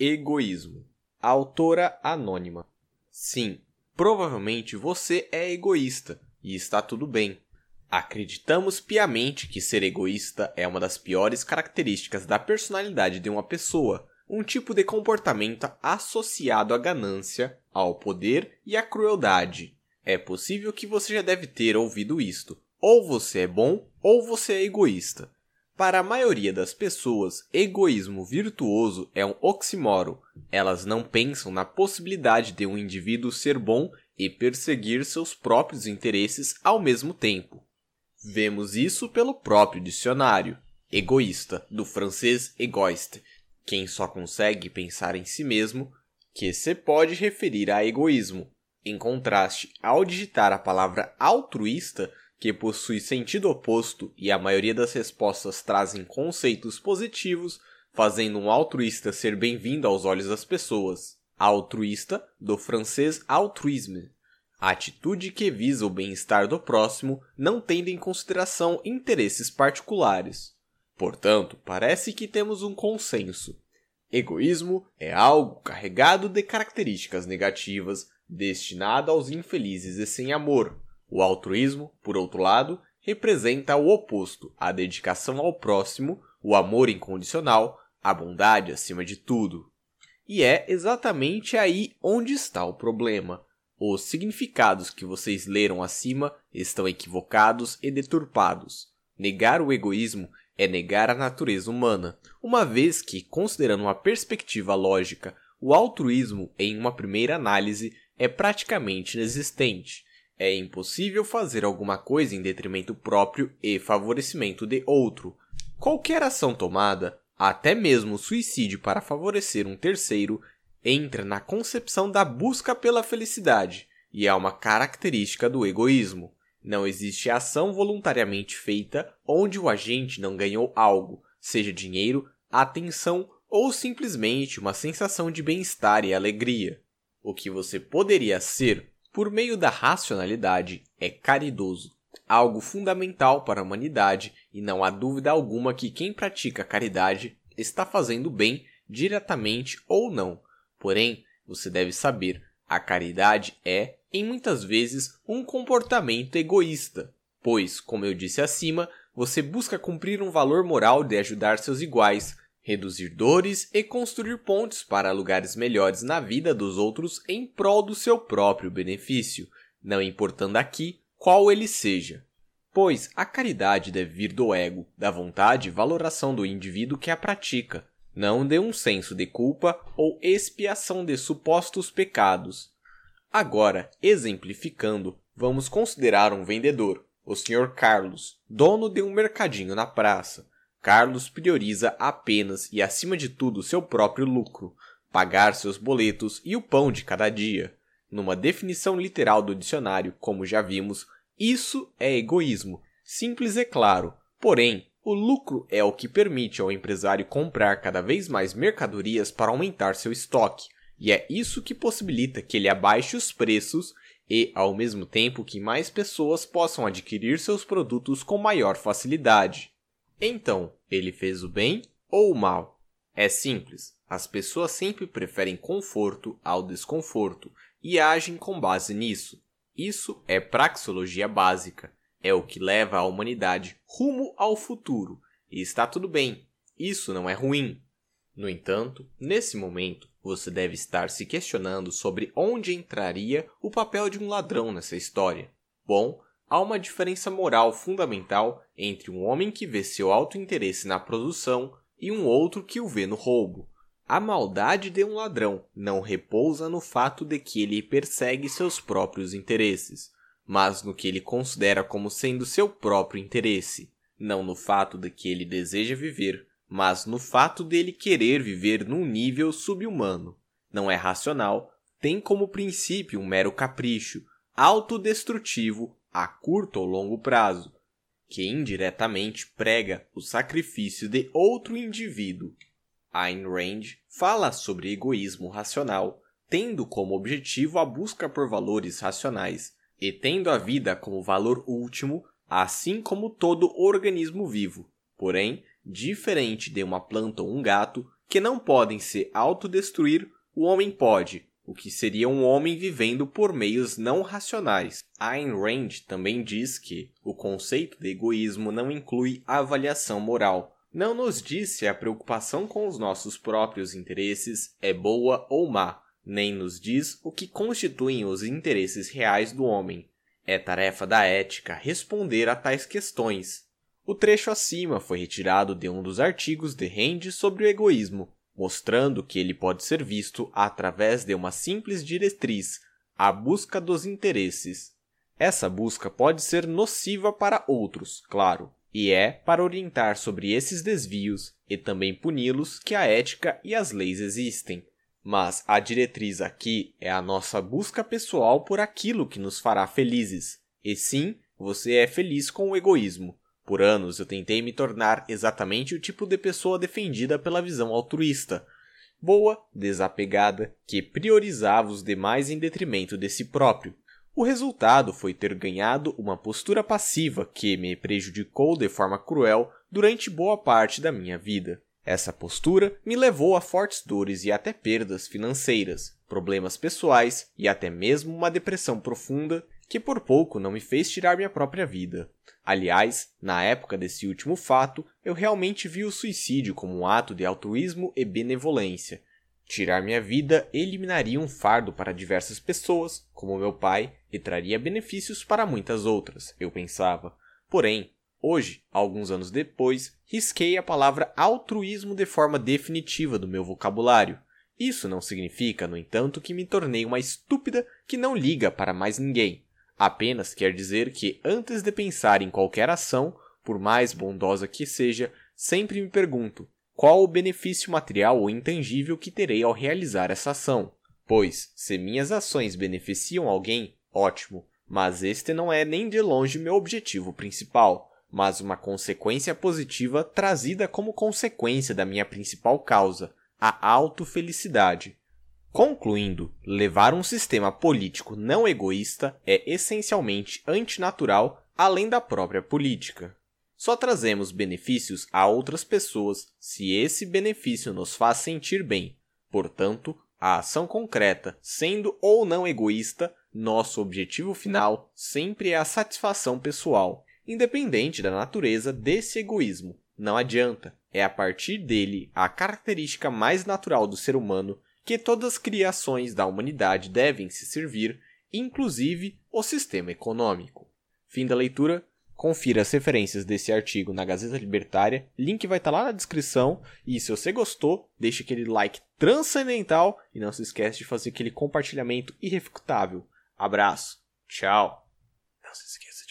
Egoísmo. Autora anônima. Sim, provavelmente você é egoísta e está tudo bem. Acreditamos piamente que ser egoísta é uma das piores características da personalidade de uma pessoa, um tipo de comportamento associado à ganância, ao poder e à crueldade. É possível que você já deve ter ouvido isto. Ou você é bom ou você é egoísta. Para a maioria das pessoas, egoísmo virtuoso é um oxímoro. Elas não pensam na possibilidade de um indivíduo ser bom e perseguir seus próprios interesses ao mesmo tempo. Vemos isso pelo próprio dicionário. Egoísta, do francês égoiste, quem só consegue pensar em si mesmo, que se pode referir a egoísmo. Em contraste, ao digitar a palavra altruísta, que possui sentido oposto e a maioria das respostas trazem conceitos positivos, fazendo um altruísta ser bem-vindo aos olhos das pessoas. Altruísta, do francês altruisme. A atitude que visa o bem-estar do próximo, não tendo em consideração interesses particulares. Portanto, parece que temos um consenso. Egoísmo é algo carregado de características negativas, destinado aos infelizes e sem amor, o altruísmo, por outro lado, representa o oposto, a dedicação ao próximo, o amor incondicional, a bondade acima de tudo. E é exatamente aí onde está o problema. Os significados que vocês leram acima estão equivocados e deturpados. Negar o egoísmo é negar a natureza humana, uma vez que, considerando uma perspectiva lógica, o altruísmo, em uma primeira análise, é praticamente inexistente. É impossível fazer alguma coisa em detrimento próprio e favorecimento de outro. Qualquer ação tomada, até mesmo o suicídio para favorecer um terceiro, entra na concepção da busca pela felicidade e é uma característica do egoísmo. Não existe ação voluntariamente feita onde o agente não ganhou algo, seja dinheiro, atenção ou simplesmente uma sensação de bem-estar e alegria. O que você poderia ser por meio da racionalidade, é caridoso, algo fundamental para a humanidade, e não há dúvida alguma que quem pratica caridade está fazendo bem diretamente ou não. Porém, você deve saber, a caridade é, em muitas vezes, um comportamento egoísta, pois, como eu disse acima, você busca cumprir um valor moral de ajudar seus iguais, reduzir dores e construir pontes para lugares melhores na vida dos outros em prol do seu próprio benefício, não importando aqui qual ele seja. Pois a caridade deve vir do ego, da vontade e valoração do indivíduo que a pratica, não de um senso de culpa ou expiação de supostos pecados. Agora, exemplificando, vamos considerar um vendedor, o Sr. Carlos, dono de um mercadinho na praça Carlos prioriza apenas e acima de tudo seu próprio lucro, pagar seus boletos e o pão de cada dia. Numa definição literal do dicionário, como já vimos, isso é egoísmo, simples e claro. Porém, o lucro é o que permite ao empresário comprar cada vez mais mercadorias para aumentar seu estoque, e é isso que possibilita que ele abaixe os preços e, ao mesmo tempo, que mais pessoas possam adquirir seus produtos com maior facilidade. Então, ele fez o bem ou o mal? É simples. As pessoas sempre preferem conforto ao desconforto e agem com base nisso. Isso é praxeologia básica. É o que leva a humanidade rumo ao futuro. E está tudo bem. Isso não é ruim. No entanto, nesse momento, você deve estar se questionando sobre onde entraria o papel de um ladrão nessa história. Bom, há uma diferença moral fundamental entre um homem que vê seu alto interesse na produção e um outro que o vê no roubo. A maldade de um ladrão não repousa no fato de que ele persegue seus próprios interesses, mas no que ele considera como sendo seu próprio interesse, não no fato de que ele deseja viver, mas no fato dele querer viver num nível subhumano. Não é racional, tem como princípio um mero capricho, autodestrutivo a curto ou longo prazo, que indiretamente prega o sacrifício de outro indivíduo. Ayn Rand fala sobre egoísmo racional, tendo como objetivo a busca por valores racionais e tendo a vida como valor último, assim como todo organismo vivo. Porém, diferente de uma planta ou um gato, que não podem se autodestruir, o homem pode, o que seria um homem vivendo por meios não racionais. Ayn Rand também diz que o conceito de egoísmo não inclui avaliação moral. Não nos diz se a preocupação com os nossos próprios interesses é boa ou má, nem nos diz o que constituem os interesses reais do homem. É tarefa da ética responder a tais questões. O trecho acima foi retirado de um dos artigos de Rand sobre o egoísmo, mostrando que ele pode ser visto através de uma simples diretriz, a busca dos interesses. Essa busca pode ser nociva para outros, claro, e é para orientar sobre esses desvios e também puni-los que a ética e as leis existem. Mas a diretriz aqui é a nossa busca pessoal por aquilo que nos fará felizes. E sim, você é feliz com o egoísmo. Por anos eu tentei me tornar exatamente o tipo de pessoa defendida pela visão altruísta. Boa, desapegada, que priorizava os demais em detrimento de si próprio. O resultado foi ter ganhado uma postura passiva que me prejudicou de forma cruel durante boa parte da minha vida. Essa postura me levou a fortes dores e até perdas financeiras, problemas pessoais e até mesmo uma depressão profunda que por pouco não me fez tirar minha própria vida. Aliás, na época desse último fato, eu realmente vi o suicídio como um ato de altruísmo e benevolência. Tirar minha vida eliminaria um fardo para diversas pessoas, como meu pai, e traria benefícios para muitas outras, eu pensava. Porém, Hoje, alguns anos depois, risquei a palavra altruísmo de forma definitiva do meu vocabulário. Isso não significa, no entanto, que me tornei uma estúpida que não liga para mais ninguém. Apenas quer dizer que, antes de pensar em qualquer ação, por mais bondosa que seja, sempre me pergunto qual o benefício material ou intangível que terei ao realizar essa ação. Pois, se minhas ações beneficiam alguém, ótimo, mas este não é nem de longe meu objetivo principal mas uma consequência positiva trazida como consequência da minha principal causa, a autofelicidade. Concluindo, levar um sistema político não egoísta é essencialmente antinatural além da própria política. Só trazemos benefícios a outras pessoas se esse benefício nos faz sentir bem. Portanto, a ação concreta, sendo ou não egoísta, nosso objetivo final sempre é a satisfação pessoal independente da natureza desse egoísmo. Não adianta, é a partir dele a característica mais natural do ser humano que todas as criações da humanidade devem se servir, inclusive o sistema econômico. Fim da leitura. Confira as referências desse artigo na Gazeta Libertária, link vai estar tá lá na descrição. E se você gostou, deixe aquele like transcendental e não se esqueça de fazer aquele compartilhamento irrefutável. Abraço, tchau. Não se esqueça